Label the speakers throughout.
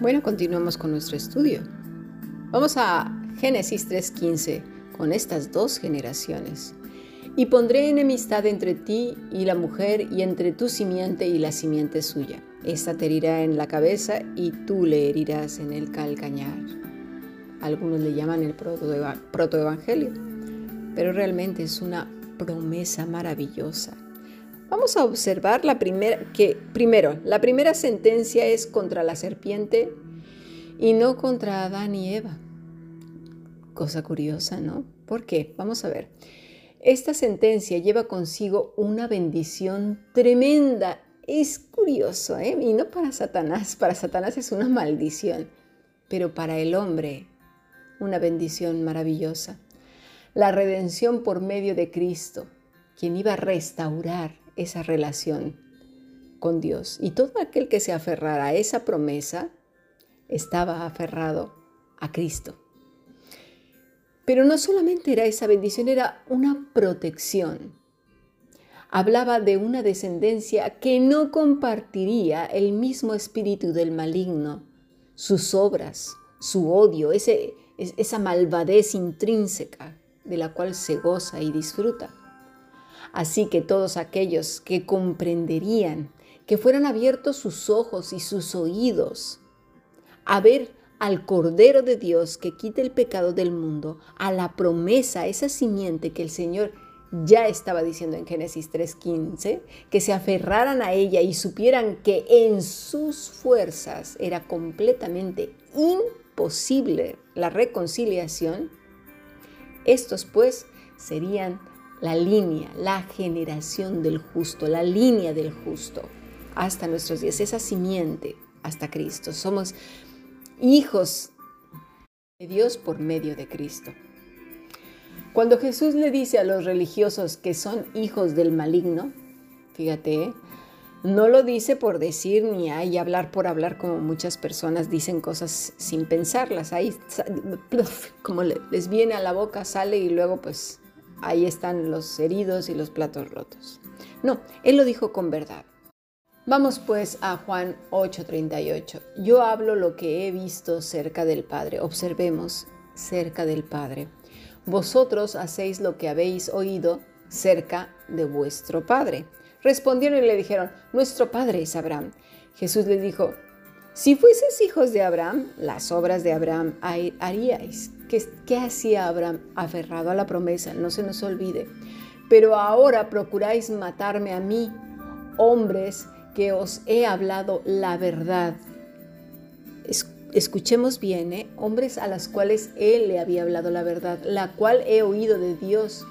Speaker 1: Bueno, continuamos con nuestro estudio. Vamos a Génesis 3:15 con estas dos generaciones. Y pondré enemistad entre ti y la mujer y entre tu simiente y la simiente suya. Esta te herirá en la cabeza y tú le herirás en el calcañar. Algunos le llaman el protoevangelio, pero realmente es una promesa maravillosa. Vamos a observar la primera, que primero, la primera sentencia es contra la serpiente y no contra Adán y Eva. Cosa curiosa, ¿no? ¿Por qué? Vamos a ver. Esta sentencia lleva consigo una bendición tremenda. Es curioso, ¿eh? Y no para Satanás, para Satanás es una maldición, pero para el hombre una bendición maravillosa. La redención por medio de Cristo, quien iba a restaurar esa relación con Dios. Y todo aquel que se aferrara a esa promesa estaba aferrado a Cristo. Pero no solamente era esa bendición, era una protección. Hablaba de una descendencia que no compartiría el mismo espíritu del maligno, sus obras, su odio, esa malvadez intrínseca de la cual se goza y disfruta. Así que todos aquellos que comprenderían, que fueran abiertos sus ojos y sus oídos a ver al Cordero de Dios que quita el pecado del mundo, a la promesa, esa simiente que el Señor ya estaba diciendo en Génesis 3:15, que se aferraran a ella y supieran que en sus fuerzas era completamente imposible la reconciliación, estos pues serían la línea, la generación del justo, la línea del justo hasta nuestros días, esa simiente hasta Cristo. Somos hijos de Dios por medio de Cristo. Cuando Jesús le dice a los religiosos que son hijos del maligno, fíjate, no lo dice por decir ni hay hablar por hablar como muchas personas dicen cosas sin pensarlas. Ahí como les viene a la boca sale y luego pues ahí están los heridos y los platos rotos. No, él lo dijo con verdad. Vamos pues a Juan 8:38. Yo hablo lo que he visto cerca del Padre. Observemos cerca del Padre. Vosotros hacéis lo que habéis oído cerca de vuestro Padre. Respondieron y le dijeron, nuestro Padre es Abraham. Jesús le dijo, si fueses hijos de Abraham, las obras de Abraham haríais. ¿Qué, hacía Abraham? Aferrado a la promesa, no se nos olvide. Pero ahora procuráis matarme a mí, hombres que os he hablado la verdad. escuchemos bien, ¿eh? hombres a las cuales él le había hablado la verdad, la cual he oído de Dios.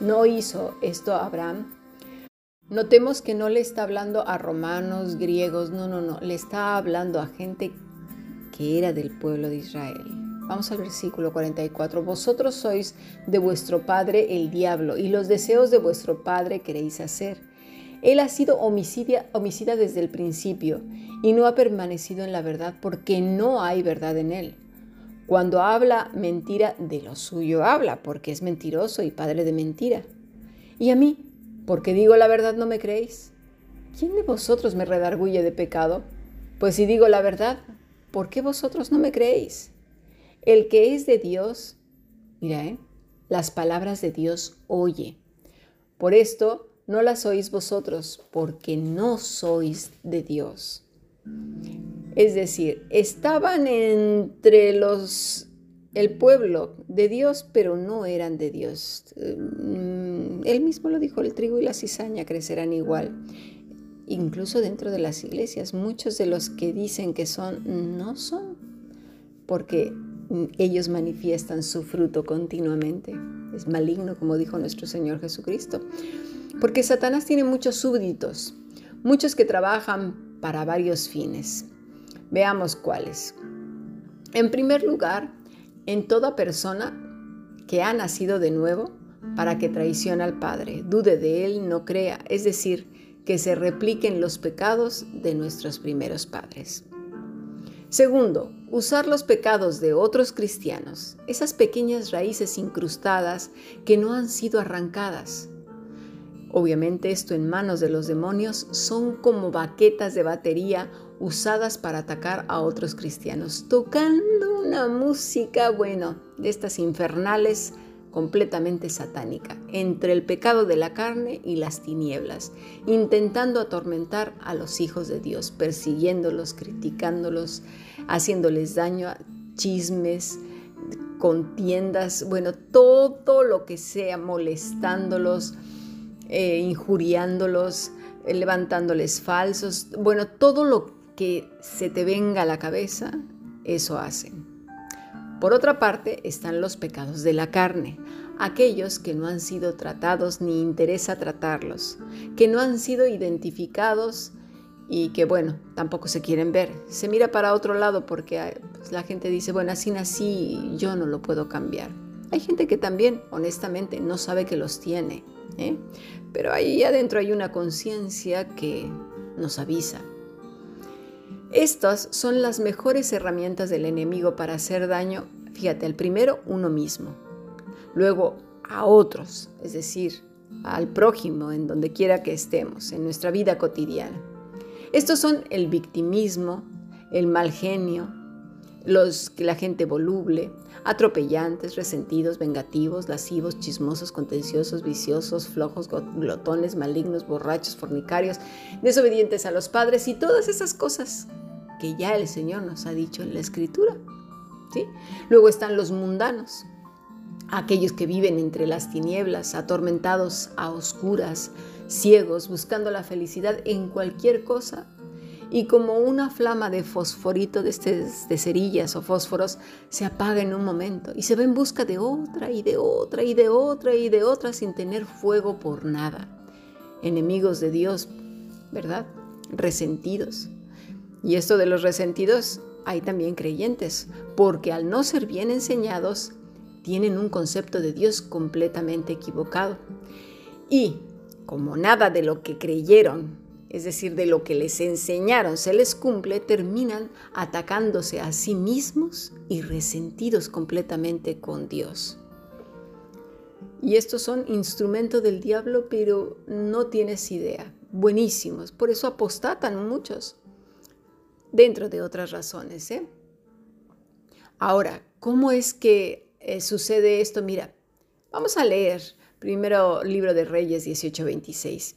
Speaker 1: No hizo esto Abraham. Notemos que no le está hablando a romanos, griegos, no, no, no, le está hablando a gente que era del pueblo de Israel. Vamos al versículo 44. Vosotros sois de vuestro padre el diablo y los deseos de vuestro padre queréis hacer. Él ha sido homicida, homicida desde el principio y no ha permanecido en la verdad porque no hay verdad en él. Cuando habla mentira, de lo suyo habla, porque es mentiroso y padre de mentira. Y a mí, porque digo la verdad, no me creéis. ¿Quién de vosotros me redarguye de pecado? Pues si digo la verdad, ¿por qué vosotros no me creéis? El que es de Dios, mira, ¿eh? las palabras de Dios oye. Por esto no las oís vosotros, porque no sois de Dios. Es decir, estaban entre los el pueblo de Dios, pero no eran de Dios. Él mismo lo dijo, el trigo y la cizaña crecerán igual. Incluso dentro de las iglesias, muchos de los que dicen que son, no son, porque ellos manifiestan su fruto continuamente. Es maligno, como dijo nuestro Señor Jesucristo. Porque Satanás tiene muchos súbditos, muchos que trabajan para varios fines. Veamos cuáles. En primer lugar, en toda persona que ha nacido de nuevo para que traicione al Padre, dude de él, no crea, es decir, que se repliquen los pecados de nuestros primeros padres. Segundo, usar los pecados de otros cristianos, esas pequeñas raíces incrustadas que no han sido arrancadas. Obviamente esto en manos de los demonios son como baquetas de batería usadas para atacar a otros cristianos, tocando una música, bueno, de estas infernales completamente satánica, entre el pecado de la carne y las tinieblas, intentando atormentar a los hijos de Dios, persiguiéndolos, criticándolos, haciéndoles daño, chismes, contiendas, bueno, todo lo que sea, molestándolos, eh, injuriándolos, eh, levantándoles falsos, bueno, todo lo que se te venga a la cabeza, eso hacen. Por otra parte están los pecados de la carne, aquellos que no han sido tratados ni interesa tratarlos, que no han sido identificados y que bueno, tampoco se quieren ver. Se mira para otro lado porque pues, la gente dice, bueno, así nací, yo no lo puedo cambiar. Hay gente que también, honestamente, no sabe que los tiene, ¿eh? pero ahí adentro hay una conciencia que nos avisa. Estas son las mejores herramientas del enemigo para hacer daño, fíjate, al primero uno mismo, luego a otros, es decir, al prójimo en donde quiera que estemos, en nuestra vida cotidiana. Estos son el victimismo, el mal genio, los que la gente voluble, atropellantes, resentidos, vengativos, lascivos, chismosos, contenciosos, viciosos, flojos, glotones, malignos, borrachos, fornicarios, desobedientes a los padres y todas esas cosas que ya el Señor nos ha dicho en la Escritura. Luego están los mundanos, aquellos que viven entre las tinieblas, atormentados a oscuras, ciegos, buscando la felicidad en cualquier cosa y como una flama de fosforito este, de cerillas o fósforos se apaga en un momento y se va en busca de otra y de otra y de otra y de otra sin tener fuego por nada. Enemigos de Dios, ¿verdad? Resentidos. Y esto de los resentidos, hay también creyentes, porque al no ser bien enseñados, tienen un concepto de Dios completamente equivocado. Y como nada de lo que creyeron es decir, de lo que les enseñaron se les cumple, terminan atacándose a sí mismos y resentidos completamente con Dios. Y estos son instrumentos del diablo, pero no tienes idea, buenísimos, por eso apostatan muchos, dentro de otras razones. ¿eh? Ahora, ¿cómo es que eh, sucede esto? Mira, vamos a leer primero libro de Reyes 18:26.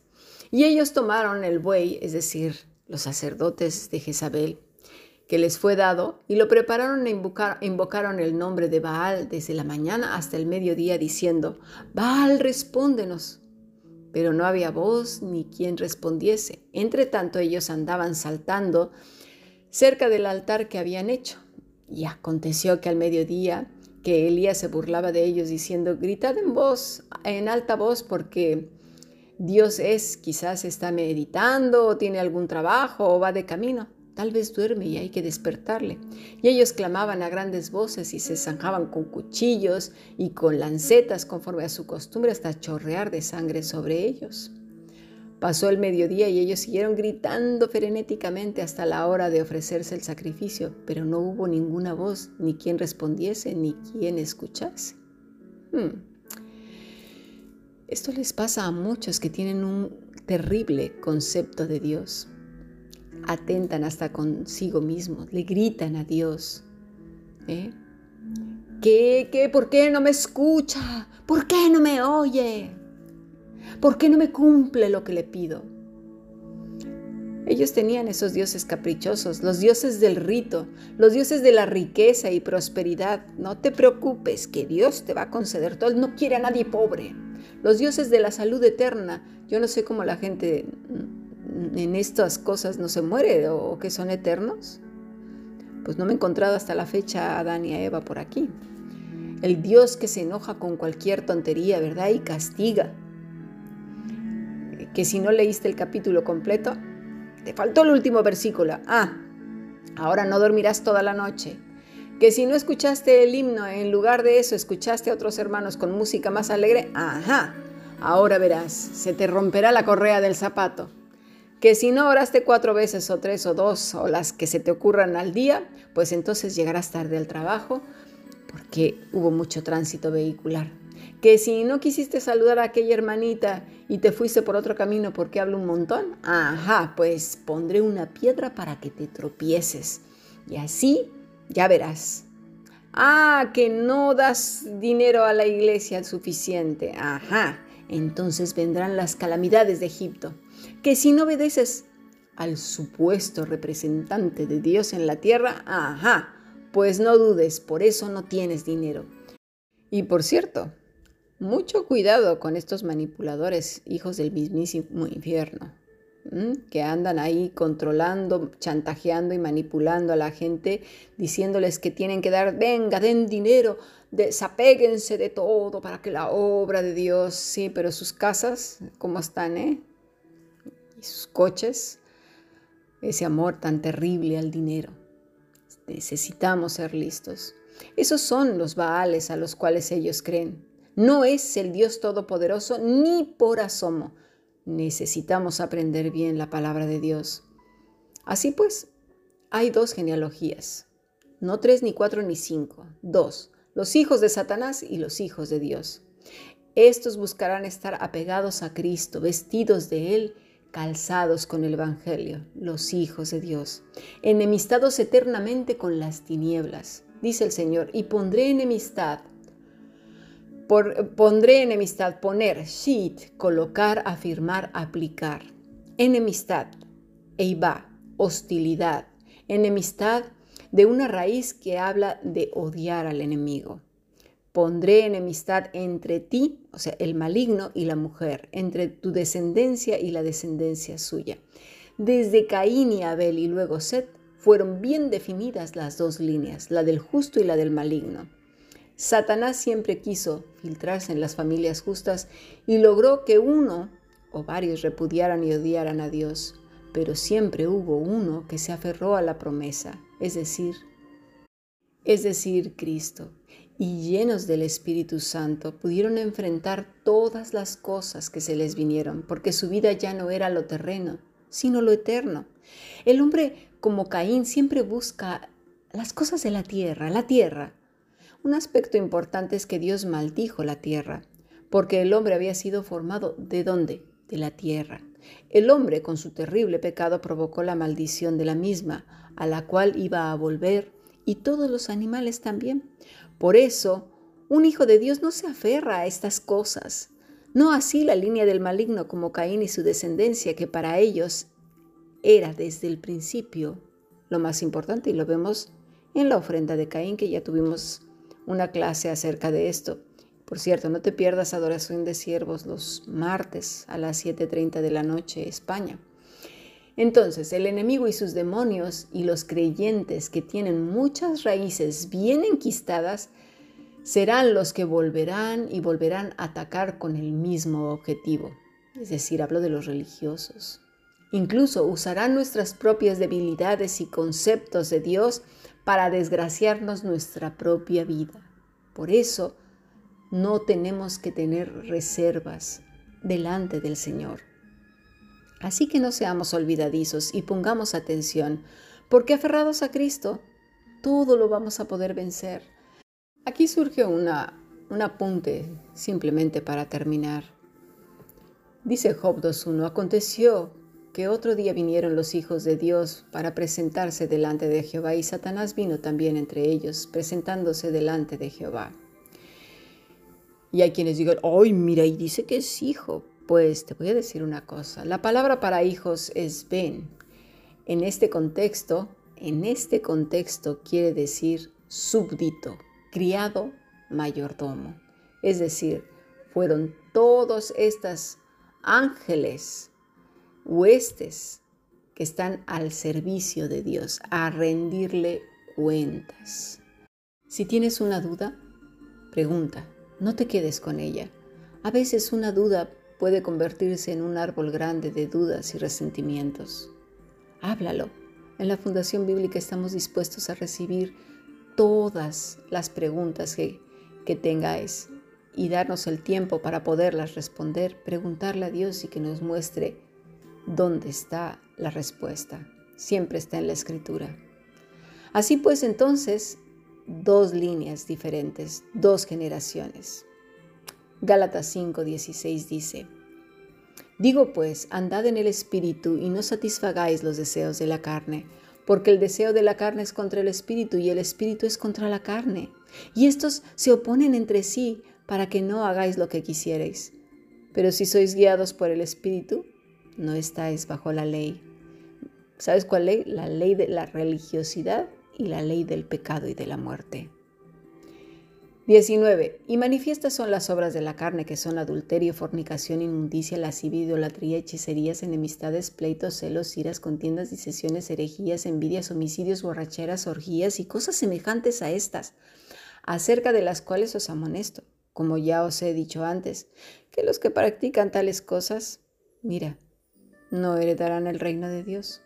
Speaker 1: Y ellos tomaron el buey, es decir, los sacerdotes de Jezabel, que les fue dado, y lo prepararon e invocaron el nombre de Baal desde la mañana hasta el mediodía, diciendo, Baal, respóndenos. Pero no había voz ni quien respondiese. Entre tanto ellos andaban saltando cerca del altar que habían hecho. Y aconteció que al mediodía que Elías se burlaba de ellos diciendo, gritad en voz, en alta voz, porque Dios es, quizás está meditando o tiene algún trabajo o va de camino. Tal vez duerme y hay que despertarle. Y ellos clamaban a grandes voces y se zanjaban con cuchillos y con lancetas conforme a su costumbre hasta chorrear de sangre sobre ellos. Pasó el mediodía y ellos siguieron gritando frenéticamente hasta la hora de ofrecerse el sacrificio, pero no hubo ninguna voz, ni quien respondiese, ni quien escuchase. Hmm. Esto les pasa a muchos que tienen un terrible concepto de Dios. Atentan hasta consigo mismos, le gritan a Dios. ¿eh? ¿Qué, qué, por qué no me escucha? ¿Por qué no me oye? ¿Por qué no me cumple lo que le pido? Ellos tenían esos dioses caprichosos, los dioses del rito, los dioses de la riqueza y prosperidad. No te preocupes, que Dios te va a conceder todo. Él no quiere a nadie pobre los dioses de la salud eterna. Yo no sé cómo la gente en estas cosas no se muere o que son eternos. Pues no me he encontrado hasta la fecha a Adán y a Eva por aquí. El Dios que se enoja con cualquier tontería, ¿verdad? Y castiga. Que si no leíste el capítulo completo, te faltó el último versículo. Ah, ahora no dormirás toda la noche que si no escuchaste el himno, en lugar de eso escuchaste a otros hermanos con música más alegre, ajá, ahora verás, se te romperá la correa del zapato. Que si no oraste cuatro veces o tres o dos o las que se te ocurran al día, pues entonces llegarás tarde al trabajo porque hubo mucho tránsito vehicular. Que si no quisiste saludar a aquella hermanita y te fuiste por otro camino porque habla un montón, ajá, pues pondré una piedra para que te tropieces. Y así ya verás. Ah, que no das dinero a la iglesia suficiente. Ajá, entonces vendrán las calamidades de Egipto. Que si no obedeces al supuesto representante de Dios en la tierra, ajá, pues no dudes, por eso no tienes dinero. Y por cierto, mucho cuidado con estos manipuladores, hijos del mismísimo infierno, que andan ahí controlando, chantajeando y manipulando a la gente, diciéndoles que tienen que dar, venga, den dinero, desapéguense de todo para que la obra de Dios, sí, pero sus casas, ¿cómo están, eh? Y sus coches, ese amor tan terrible al dinero. Necesitamos ser listos. Esos son los Baales a los cuales ellos creen. No es el Dios Todopoderoso ni por asomo. Necesitamos aprender bien la palabra de Dios. Así pues, hay dos genealogías. No tres, ni cuatro, ni cinco. Dos. Los hijos de Satanás y los hijos de Dios. Estos buscarán estar apegados a Cristo, vestidos de Él calzados con el Evangelio, los hijos de Dios, enemistados eternamente con las tinieblas, dice el Señor, y pondré enemistad. pondré enemistad, poner, shit, colocar, afirmar, aplicar. Enemistad, eiba, hostilidad. Enemistad de una raíz que habla de odiar al enemigo. Pondré enemistad entre ti, o sea, el maligno y la mujer, entre tu descendencia y la descendencia suya. Desde Caín y Abel y luego Set fueron bien definidas las dos líneas, la del justo y la del maligno. Satanás siempre quiso filtrarse en las familias justas y logró que uno o varios repudiaran y odiaran a Dios, pero siempre hubo uno que se aferró a la promesa, es decir, es decir, Cristo y llenos del Espíritu Santo pudieron enfrentar todas las cosas que se les vinieron, porque su vida ya no era lo terreno, sino lo eterno. El hombre, como Caín, siempre busca las cosas de la tierra, la tierra. Un aspecto importante es que Dios maldijo la tierra, porque el hombre había sido formado de dónde? De la tierra. El hombre, con su terrible pecado, provocó la maldición de la misma, a la cual iba a volver, y todos los animales también. Por eso, un hijo de Dios no se aferra a estas cosas, no así la línea del maligno como Caín y su descendencia, que para ellos era desde el principio lo más importante y lo vemos en la ofrenda de Caín, que ya tuvimos una clase acerca de esto. Por cierto, no te pierdas Adoración de Siervos los martes a las 7.30 de la noche, España. Entonces, el enemigo y sus demonios y los creyentes que tienen muchas raíces bien enquistadas serán los que volverán y volverán a atacar con el mismo objetivo. Es decir, hablo de los religiosos. Incluso usarán nuestras propias debilidades y conceptos de Dios para desgraciarnos nuestra propia vida. Por eso, no tenemos que tener reservas delante del Señor. Así que no seamos olvidadizos y pongamos atención, porque aferrados a Cristo, todo lo vamos a poder vencer. Aquí surge una, un apunte simplemente para terminar. Dice Job 2.1, aconteció que otro día vinieron los hijos de Dios para presentarse delante de Jehová y Satanás vino también entre ellos, presentándose delante de Jehová. Y hay quienes digan, ¡ay, mira! Y dice que es hijo. Pues te voy a decir una cosa, la palabra para hijos es ven. En este contexto, en este contexto quiere decir súbdito, criado, mayordomo. Es decir, fueron todos estos ángeles, huestes, que están al servicio de Dios, a rendirle cuentas. Si tienes una duda, pregunta, no te quedes con ella. A veces una duda puede convertirse en un árbol grande de dudas y resentimientos. Háblalo. En la Fundación Bíblica estamos dispuestos a recibir todas las preguntas que, que tengáis y darnos el tiempo para poderlas responder, preguntarle a Dios y que nos muestre dónde está la respuesta. Siempre está en la escritura. Así pues, entonces, dos líneas diferentes, dos generaciones. Gálatas 5:16 dice, Digo pues, andad en el Espíritu y no satisfagáis los deseos de la carne, porque el deseo de la carne es contra el Espíritu y el Espíritu es contra la carne. Y estos se oponen entre sí para que no hagáis lo que quisierais. Pero si sois guiados por el Espíritu, no estáis bajo la ley. ¿Sabes cuál ley? La ley de la religiosidad y la ley del pecado y de la muerte. 19. Y manifiestas son las obras de la carne, que son adulterio, fornicación, inmundicia, lascivia, idolatría, hechicerías, enemistades, pleitos, celos, iras, contiendas, disesiones, herejías, envidias, homicidios, borracheras, orgías y cosas semejantes a estas, acerca de las cuales os amonesto, como ya os he dicho antes, que los que practican tales cosas, mira, no heredarán el reino de Dios.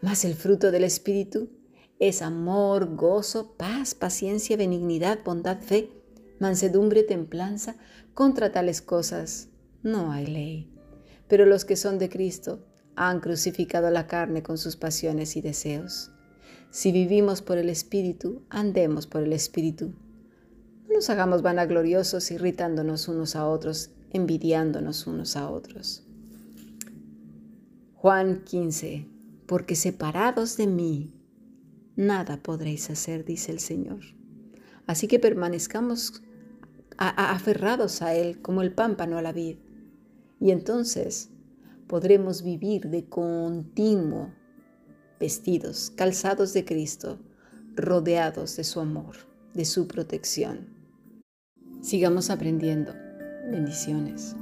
Speaker 1: Mas el fruto del Espíritu es amor, gozo, paz, paciencia, benignidad, bondad, fe, mansedumbre, templanza. Contra tales cosas no hay ley. Pero los que son de Cristo han crucificado la carne con sus pasiones y deseos. Si vivimos por el Espíritu, andemos por el Espíritu. No nos hagamos vanagloriosos irritándonos unos a otros, envidiándonos unos a otros. Juan 15. Porque separados de mí, nada podréis hacer, dice el Señor. Así que permanezcamos aferrados a Él como el pámpano a la vid. Y entonces podremos vivir de continuo, vestidos, calzados de Cristo, rodeados de su amor, de su protección. Sigamos aprendiendo. Bendiciones.